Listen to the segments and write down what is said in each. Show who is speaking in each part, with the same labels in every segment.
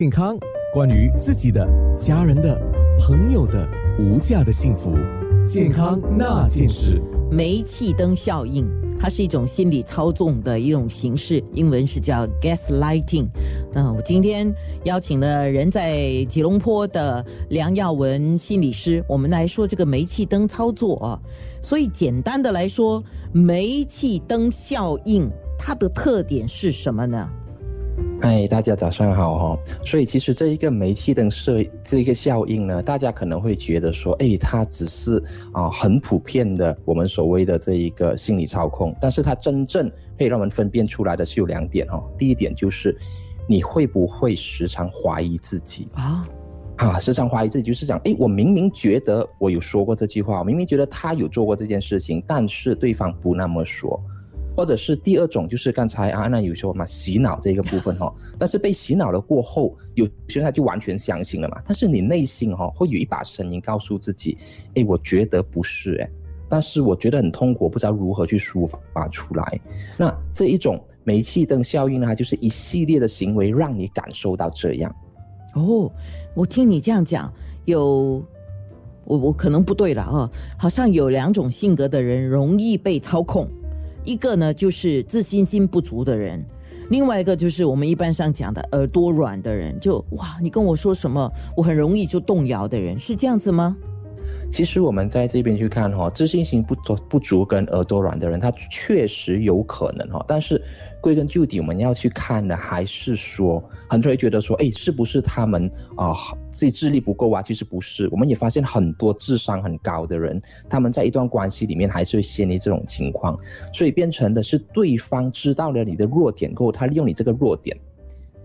Speaker 1: 健康，关于自己的、家人的、朋友的无价的幸福，健康那件事。
Speaker 2: 煤气灯效应，它是一种心理操纵的一种形式，英文是叫 gaslighting。那我今天邀请了人在吉隆坡的梁耀文心理师，我们来说这个煤气灯操作啊。所以简单的来说，煤气灯效应它的特点是什么呢？
Speaker 3: 嗨，大家早上好哈。所以其实这一个煤气灯设这一个效应呢，大家可能会觉得说，哎，它只是啊很普遍的我们所谓的这一个心理操控，但是它真正可以让我们分辨出来的是有两点哦。第一点就是你会不会时常怀疑自己啊？啊，时常怀疑自己就是讲，哎，我明明觉得我有说过这句话，我明明觉得他有做过这件事情，但是对方不那么说。或者是第二种，就是刚才啊，那有说嘛，洗脑这个部分哈，但是被洗脑了过后，有些他就完全相信了嘛。但是你内心哈，会有一把声音告诉自己，哎，我觉得不是哎，但是我觉得很痛苦，不知道如何去抒发出来。那这一种煤气灯效应呢，就是一系列的行为让你感受到这样。
Speaker 2: 哦，我听你这样讲，有我我可能不对了啊，好像有两种性格的人容易被操控。一个呢，就是自信心不足的人；另外一个就是我们一般上讲的耳朵软的人。就哇，你跟我说什么，我很容易就动摇的人，是这样子吗？
Speaker 3: 其实我们在这边去看哈，自信心不足不足跟耳朵软的人，他确实有可能哈。但是归根究底，我们要去看的还是说，很多人觉得说，哎，是不是他们啊自己智力不够啊？其实不是，我们也发现很多智商很高的人，他们在一段关系里面还是会陷入这种情况，所以变成的是对方知道了你的弱点过后，他利用你这个弱点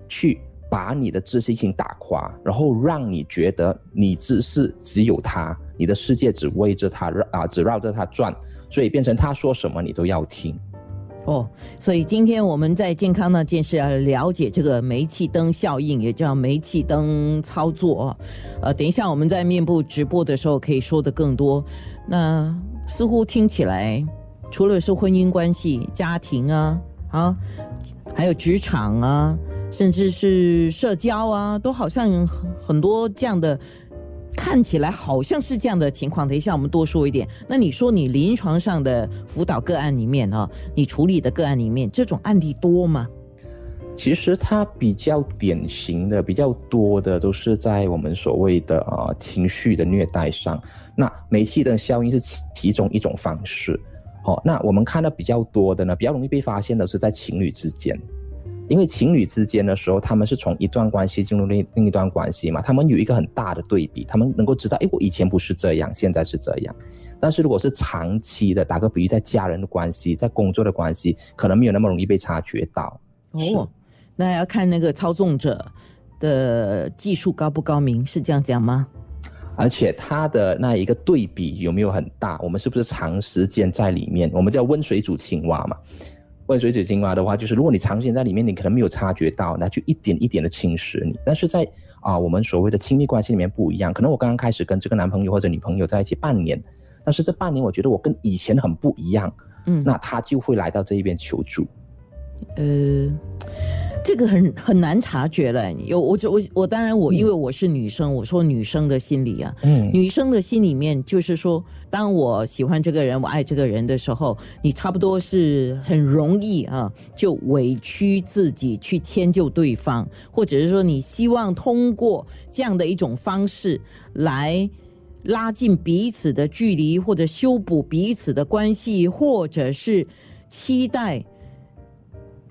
Speaker 3: 去。把你的自信心打垮，然后让你觉得你只是只有他，你的世界只围着他绕啊，只绕着他转，所以变成他说什么你都要听。
Speaker 2: 哦，所以今天我们在健康呢，就是要了解这个煤气灯效应，也叫煤气灯操作。呃，等一下我们在面部直播的时候可以说的更多。那似乎听起来，除了是婚姻关系、家庭啊，啊，还有职场啊。甚至是社交啊，都好像很很多这样的，看起来好像是这样的情况。等一下，我们多说一点。那你说你临床上的辅导个案里面啊，你处理的个案里面，这种案例多吗？
Speaker 3: 其实它比较典型的、比较多的，都是在我们所谓的啊情绪的虐待上。那煤气的效应是其其中一种方式。好，那我们看到比较多的呢，比较容易被发现的是在情侣之间。因为情侣之间的时候，他们是从一段关系进入另另一段关系嘛，他们有一个很大的对比，他们能够知道，哎，我以前不是这样，现在是这样。但是如果是长期的，打个比喻，在家人的关系，在工作的关系，可能没有那么容易被察觉到。
Speaker 2: 哦，那要看那个操纵者的技术高不高明，是这样讲吗？
Speaker 3: 而且他的那一个对比有没有很大？我们是不是长时间在里面？我们叫温水煮青蛙嘛。温水煮青蛙的话，就是如果你长时间在里面，你可能没有察觉到，那就一点一点的侵蚀你。但是在啊，我们所谓的亲密关系里面不一样，可能我刚刚开始跟这个男朋友或者女朋友在一起半年，但是这半年我觉得我跟以前很不一样，嗯，那他就会来到这一边求助，
Speaker 2: 呃。这个很很难察觉了。有我我我当然我因为我是女生，我说女生的心理啊，嗯，女生的心里面就是说，当我喜欢这个人，我爱这个人的时候，你差不多是很容易啊，就委屈自己去迁就对方，或者是说你希望通过这样的一种方式来拉近彼此的距离，或者修补彼此的关系，或者是期待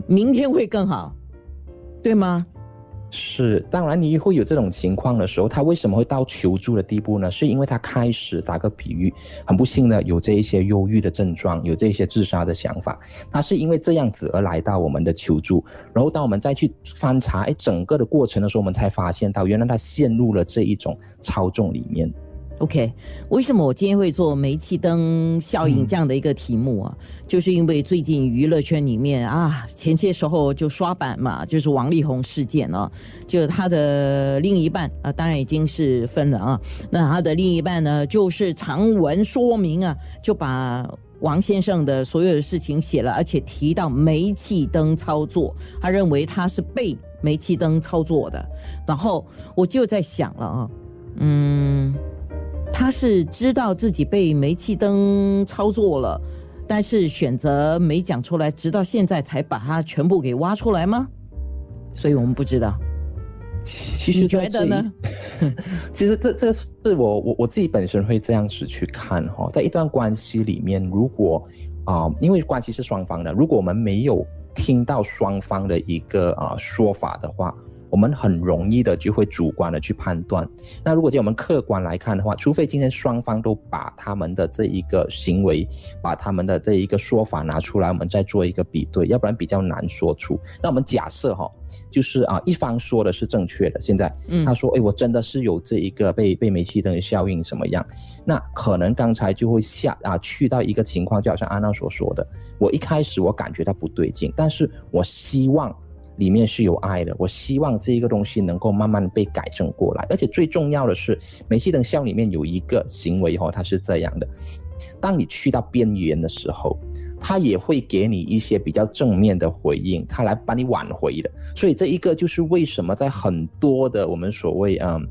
Speaker 2: 明天会更好。对吗？
Speaker 3: 是，当然你会有这种情况的时候，他为什么会到求助的地步呢？是因为他开始打个比喻，很不幸的有这一些忧郁的症状，有这些自杀的想法，他是因为这样子而来到我们的求助。然后当我们再去翻查哎整个的过程的时候，我们才发现到原来他陷入了这一种操纵里面。
Speaker 2: OK，为什么我今天会做煤气灯效应这样的一个题目啊？就是因为最近娱乐圈里面啊，前些时候就刷版嘛，就是王力宏事件啊，就他的另一半啊，当然已经是分了啊。那他的另一半呢，就是长文说明啊，就把王先生的所有的事情写了，而且提到煤气灯操作，他认为他是被煤气灯操作的。然后我就在想了啊，嗯，他是知道自己被煤气灯操作了，但是选择没讲出来，直到现在才把它全部给挖出来吗？所以我们不知道。
Speaker 3: 其实觉
Speaker 2: 得呢？
Speaker 3: 其实这这是我我我自己本身会这样子去看哈，在一段关系里面，如果啊，因为关系是双方的，如果我们没有听到双方的一个啊说法的话。我们很容易的就会主观的去判断。那如果叫我们客观来看的话，除非今天双方都把他们的这一个行为，把他们的这一个说法拿出来，我们再做一个比对，要不然比较难说出。那我们假设哈，就是啊，一方说的是正确的，现在他说，哎，我真的是有这一个被被煤气灯效应什么样？那可能刚才就会下啊，去到一个情况，就好像安娜所说的，我一开始我感觉到不对劲，但是我希望。里面是有爱的，我希望这一个东西能够慢慢被改正过来。而且最重要的是，煤气灯效里面有一个行为哈，它是这样的：当你去到边缘的时候，它也会给你一些比较正面的回应，它来把你挽回的。所以这一个就是为什么在很多的我们所谓嗯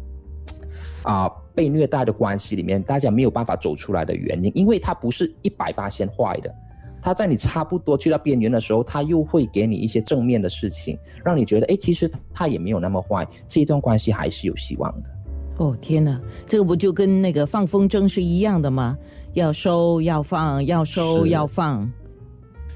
Speaker 3: 啊被虐待的关系里面，大家没有办法走出来的原因，因为它不是一百八先坏的。他在你差不多去到边缘的时候，他又会给你一些正面的事情，让你觉得，哎，其实他也没有那么坏，这一段关系还是有希望的。
Speaker 2: 哦，天哪，这个不就跟那个放风筝是一样的吗？要收要放，要收要放。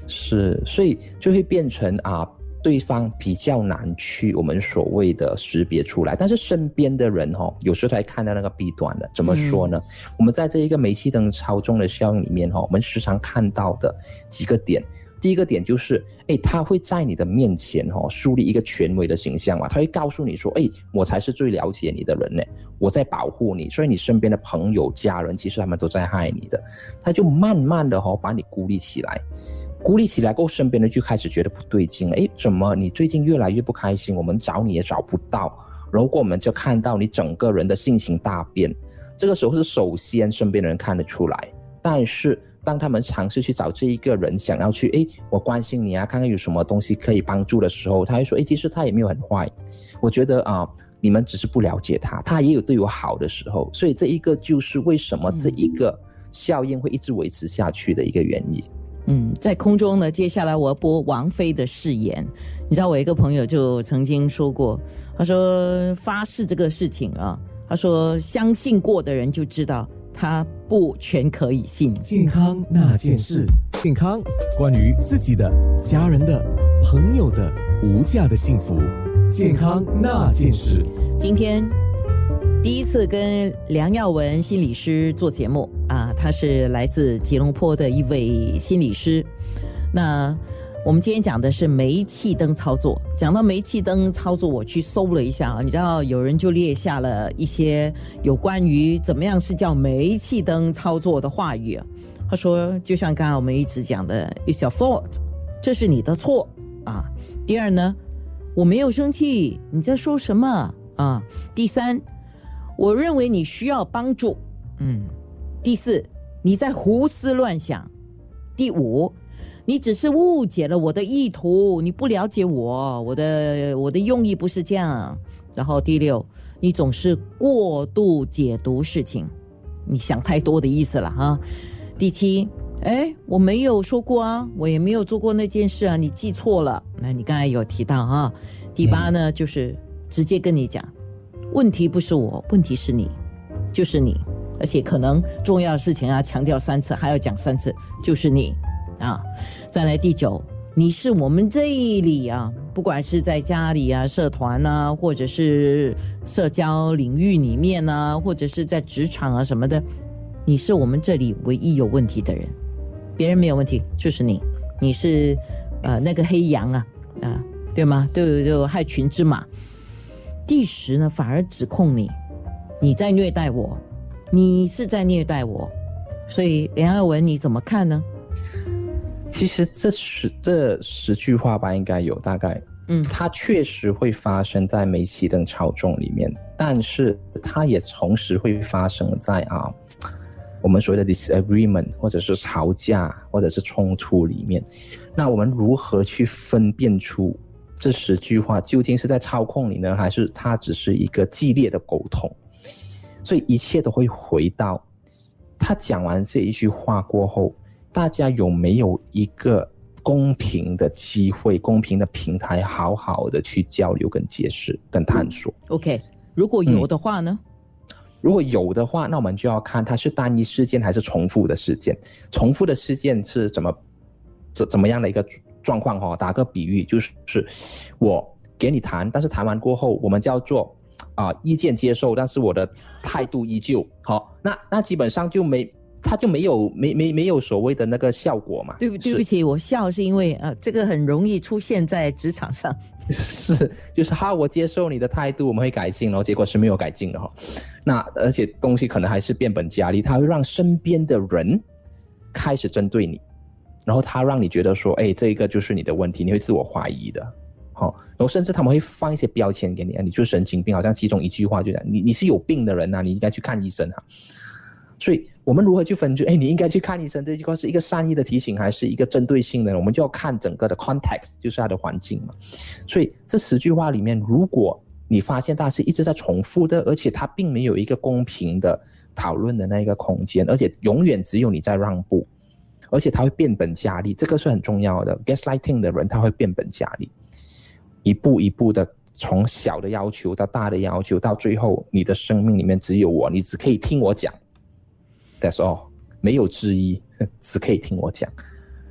Speaker 3: 是，所以就会变成啊。对方比较难去我们所谓的识别出来，但是身边的人哈，有时候才看到那个弊端的。怎么说呢？我们在这一个煤气灯操纵的效应里面哈，我们时常看到的几个点，第一个点就是，哎，他会在你的面前哈树立一个权威的形象嘛，他会告诉你说，哎，我才是最了解你的人呢，我在保护你，所以你身边的朋友、家人其实他们都在害你的，他就慢慢的哈把你孤立起来。孤立起来过后，身边人就开始觉得不对劲了。哎，怎么你最近越来越不开心？我们找你也找不到。如果我们就看到你整个人的性情大变，这个时候是首先身边的人看得出来。但是当他们尝试去找这一个人，想要去哎，我关心你啊，看看有什么东西可以帮助的时候，他会说哎，其实他也没有很坏。我觉得啊，你们只是不了解他，他也有对我好的时候。所以这一个就是为什么这一个效应会一直维持下去的一个原因。
Speaker 2: 嗯，在空中呢，接下来我要播王菲的誓言。你知道，我一个朋友就曾经说过，他说发誓这个事情啊，他说相信过的人就知道，他不全可以信。
Speaker 1: 健康那件事，健康关于自己的、家人的、朋友的无价的幸福，健康那件事。
Speaker 2: 今天。第一次跟梁耀文心理师做节目啊，他是来自吉隆坡的一位心理师。那我们今天讲的是煤气灯操作。讲到煤气灯操作，我去搜了一下啊，你知道有人就列下了一些有关于怎么样是叫煤气灯操作的话语。他说，就像刚刚我们一直讲的，It's your fault，这是你的错啊。第二呢，我没有生气，你在说什么啊？第三。我认为你需要帮助，嗯。第四，你在胡思乱想。第五，你只是误解了我的意图，你不了解我，我的我的用意不是这样。然后第六，你总是过度解读事情，你想太多的意思了哈。第七，哎，我没有说过啊，我也没有做过那件事啊，你记错了。那你刚才有提到哈。第八呢，就是直接跟你讲。问题不是我，问题是你，就是你，而且可能重要的事情要强调三次，还要讲三次，就是你，啊，再来第九，你是我们这里啊，不管是在家里啊、社团啊，或者是社交领域里面呢，或者是在职场啊什么的，你是我们这里唯一有问题的人，别人没有问题，就是你，你是呃那个黑羊啊，啊，对吗？就就害群之马。第十呢，反而指控你，你在虐待我，你是在虐待我，所以梁爱文你怎么看呢？
Speaker 3: 其实这十这十句话吧，应该有大概，嗯，它确实会发生在煤气灯操纵里面，但是它也同时会发生在啊我们所谓的 disagreement，或者是吵架，或者是冲突里面，那我们如何去分辨出这十句话究竟是在操控你呢，还是它只是一个激烈的沟通？所以一切都会回到他讲完这一句话过后，大家有没有一个公平的机会、公平的平台，好好的去交流、跟解释、跟探索
Speaker 2: ？OK，如果有的话呢？
Speaker 3: 如果有的话，那我们就要看它是单一事件还是重复的事件。重复的事件是怎么怎怎么样的一个状况？哈，打个比喻，就是是我给你谈，但是谈完过后，我们叫做啊意见接受，但是我的态度依旧好。那那基本上就没，他就没有没没没有所谓的那个效果嘛。
Speaker 2: 对不对不起，我笑是因为呃，这个很容易出现在职场上。
Speaker 3: 是，就是哈，我接受你的态度，我们会改进，然后结果是没有改进的哈。那而且东西可能还是变本加厉，他会让身边的人开始针对你，然后他让你觉得说，哎，这一个就是你的问题，你会自我怀疑的，好，然后甚至他们会放一些标签给你，啊，你就神经病，好像其中一句话就讲你你是有病的人呐，你应该去看医生哈。所以。我们如何去分就哎，你应该去看医生。这句话是一个善意的提醒，还是一个针对性的？我们就要看整个的 context，就是它的环境嘛。所以这十句话里面，如果你发现它是一直在重复的，而且它并没有一个公平的讨论的那一个空间，而且永远只有你在让步，而且它会变本加厉，这个是很重要的。Gaslighting 的人他会变本加厉，一步一步的从小的要求到大的要求，到最后你的生命里面只有我，你只可以听我讲。That's all，没有之一，只可以听我讲。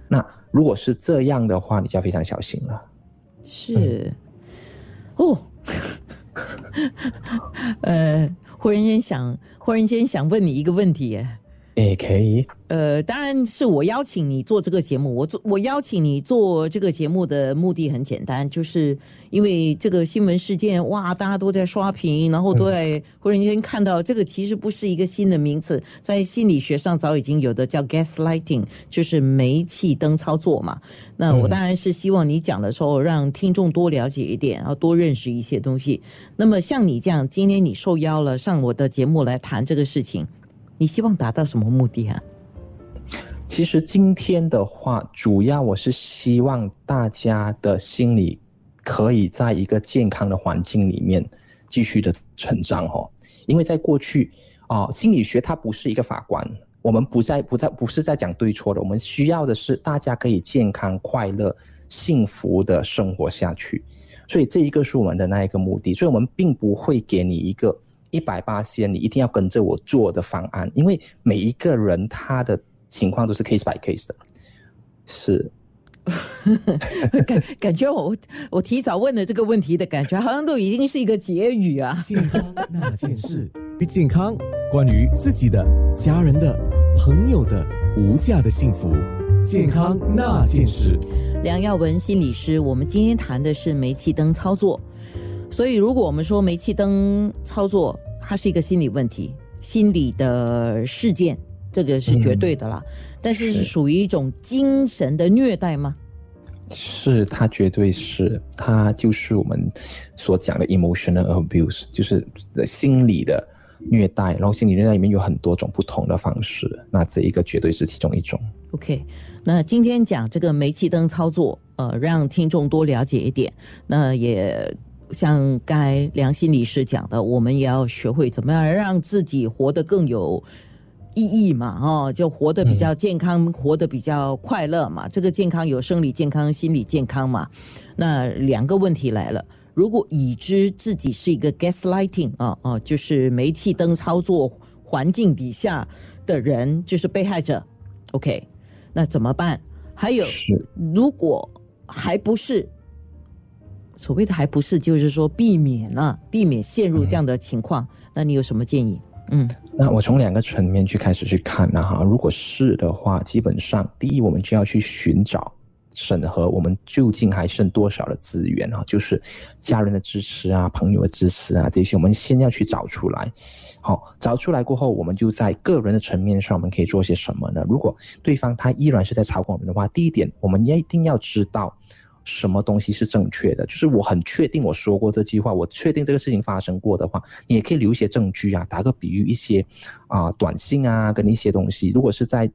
Speaker 3: 那如果是这样的话，你就要非常小心了。
Speaker 2: 是，哦，呃，忽然间想，忽然间想问你一个问题耶。
Speaker 3: 也可以。
Speaker 2: 呃，当然是我邀请你做这个节目。我做我邀请你做这个节目的目的很简单，就是因为这个新闻事件，哇，大家都在刷屏，然后都在忽然间看到这个，其实不是一个新的名词，在心理学上早已经有的叫 gaslighting，就是煤气灯操作嘛。那我当然是希望你讲的时候，让听众多了解一点，然后多认识一些东西。那么像你这样，今天你受邀了上我的节目来谈这个事情。你希望达到什么目的啊？
Speaker 3: 其实今天的话，主要我是希望大家的心理可以在一个健康的环境里面继续的成长哦。因为在过去啊，心理学它不是一个法官，我们不在不在不是在讲对错的，我们需要的是大家可以健康、快乐、幸福的生活下去。所以这一个是我们的那一个目的，所以我们并不会给你一个。一百八千，你一定要跟着我做的方案，因为每一个人他的情况都是 case by case 的，是。
Speaker 2: 感感觉我我提早问了这个问题的感觉，好像都已经是一个结语啊。
Speaker 1: 健康那件事，比健康关于自己的、家人的、朋友的无价的幸福。健康那件事，
Speaker 2: 梁耀文心理师，我们今天谈的是煤气灯操作。所以，如果我们说煤气灯操作，它是一个心理问题、心理的事件，这个是绝对的啦。但是，是属于一种精神的虐待吗？
Speaker 3: 是，它绝对是，它就是我们所讲的 emotional abuse，就是心理的虐待。然后，心理虐待里面有很多种不同的方式，那这一个绝对是其中一种。
Speaker 2: OK，那今天讲这个煤气灯操作，呃，让听众多了解一点，那也。像刚才梁心理师讲的，我们也要学会怎么样让自己活得更有意义嘛，哦，就活得比较健康，活得比较快乐嘛。这个健康有生理健康、心理健康嘛。那两个问题来了，如果已知自己是一个 gaslighting 啊啊，就是煤气灯操作环境底下的人，就是被害者，OK，那怎么办？还有，如果还不是。所谓的还不是，就是说避免啊，避免陷入这样的情况。那你有什么建议？
Speaker 3: 嗯，那我从两个层面去开始去看呢哈。如果是的话，基本上第一，我们就要去寻找审核，我们究竟还剩多少的资源啊？就是家人的支持啊，朋友的支持啊，这些我们先要去找出来。好，找出来过后，我们就在个人的层面上，我们可以做些什么呢？如果对方他依然是在操控我们的话，第一点，我们也一定要知道。什么东西是正确的，就是我很确定我说过这句话，我确定这个事情发生过的话，你也可以留一些证据啊。打个比喻，一些啊短信啊，跟一些东西，如果是在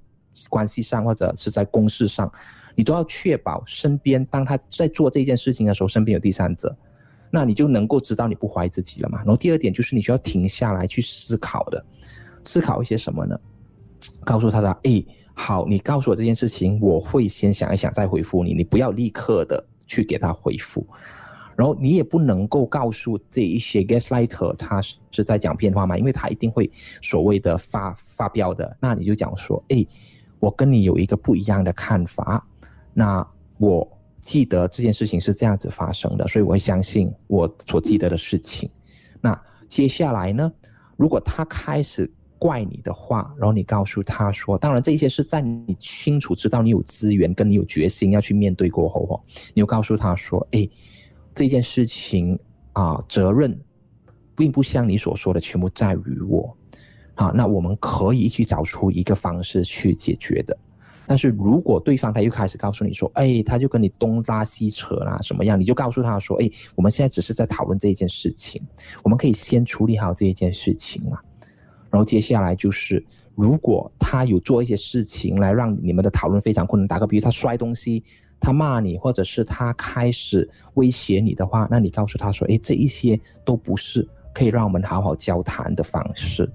Speaker 3: 关系上或者是在公事上，你都要确保身边当他在做这件事情的时候，身边有第三者，那你就能够知道你不怀疑自己了嘛。然后第二点就是你需要停下来去思考的，思考一些什么呢？告诉他的，哎。好，你告诉我这件事情，我会先想一想再回复你。你不要立刻的去给他回复，然后你也不能够告诉这一些 gaslighter 他是在讲骗话嘛，因为他一定会所谓的发发飙的。那你就讲说，哎，我跟你有一个不一样的看法。那我记得这件事情是这样子发生的，所以我会相信我所记得的事情。那接下来呢，如果他开始。怪你的话，然后你告诉他说：“当然，这些是在你清楚知道你有资源跟你有决心要去面对过后，哦，你又告诉他说：‘哎，这件事情啊，责任并不像你所说的全部在于我。’好，那我们可以一起找出一个方式去解决的。但是如果对方他又开始告诉你说：‘哎，他就跟你东拉西扯啦，什么样？’你就告诉他说：‘哎，我们现在只是在讨论这一件事情，我们可以先处理好这一件事情嘛。’然后接下来就是，如果他有做一些事情来让你们的讨论非常困难，打个比如他摔东西，他骂你，或者是他开始威胁你的话，那你告诉他说：“哎，这一些都不是可以让我们好好交谈的方式。”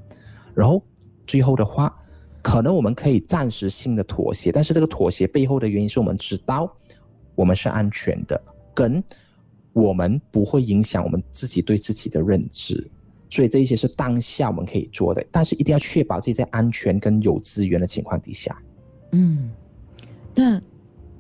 Speaker 3: 然后最后的话，可能我们可以暂时性的妥协，但是这个妥协背后的原因是我们知道我们是安全的，跟我们不会影响我们自己对自己的认知。所以这一些是当下我们可以做的，但是一定要确保自己在安全跟有资源的情况底下。
Speaker 2: 嗯，那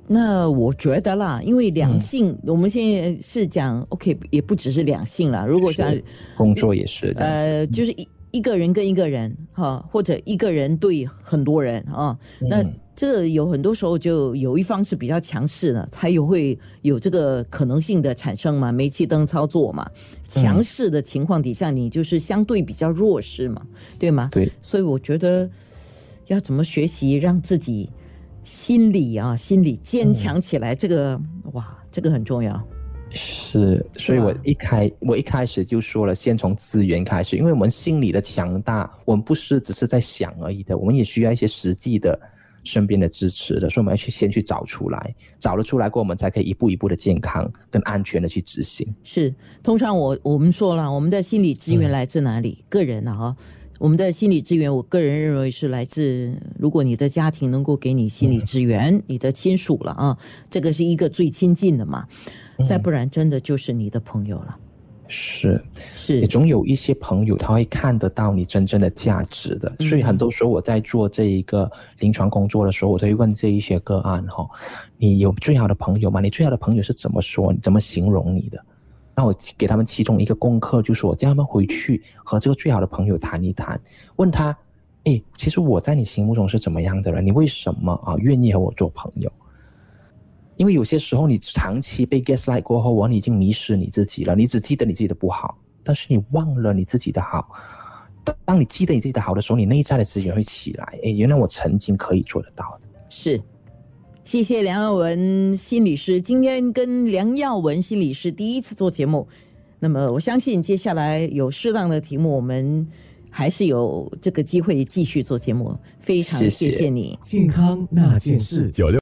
Speaker 2: 那我觉得啦，因为两性，我们现在是讲 OK，也不只是两性了。如果讲
Speaker 3: 工作也是，
Speaker 2: 呃，就是一一个人跟一个人哈，或者一个人对很多人啊，那。这有很多时候就有一方是比较强势的，才有会有这个可能性的产生嘛，煤气灯操作嘛，强势的情况底下，你就是相对比较弱势嘛，对吗？
Speaker 3: 对。
Speaker 2: 所以我觉得要怎么学习让自己心理啊，心理坚强起来，这个哇，这个很重要。
Speaker 3: 是，所以我一开我一开始就说了，先从资源开始，因为我们心理的强大，我们不是只是在想而已的，我们也需要一些实际的。身边的支持的，所以我们要去先去找出来，找了出来过，我们才可以一步一步的健康跟安全的去执行。
Speaker 2: 是，通常我我们说了，我们的心理资源来自哪里？个人啊，哈，我们的心理资源，我个人认为是来自，如果你的家庭能够给你心理资源，你的亲属了啊，这个是一个最亲近的嘛，再不然真的就是你的朋友了。
Speaker 3: 是
Speaker 2: 是，
Speaker 3: 总有一些朋友他会看得到你真正的价值的，所以很多时候我在做这一个临床工作的时候，我都会问这一些个案哈，你有最好的朋友吗？你最好的朋友是怎么说？怎么形容你的？那我给他们其中一个功课，就是我叫他们回去和这个最好的朋友谈一谈，问他，哎，其实我在你心目中是怎么样的人？你为什么啊愿意和我做朋友？因为有些时候，你长期被 gaslight 过后，你已经迷失你自己了。你只记得你自己的不好，但是你忘了你自己的好。当你记得你自己的好的时候，你内在的资源会起来。哎，原来我曾经可以做得到的。
Speaker 2: 是，谢谢梁耀文心理师。今天跟梁耀文心理师第一次做节目，那么我相信接下来有适当的题目，我们还是有这个机会继续做节目。非常谢谢你，
Speaker 1: 健康那件事九六。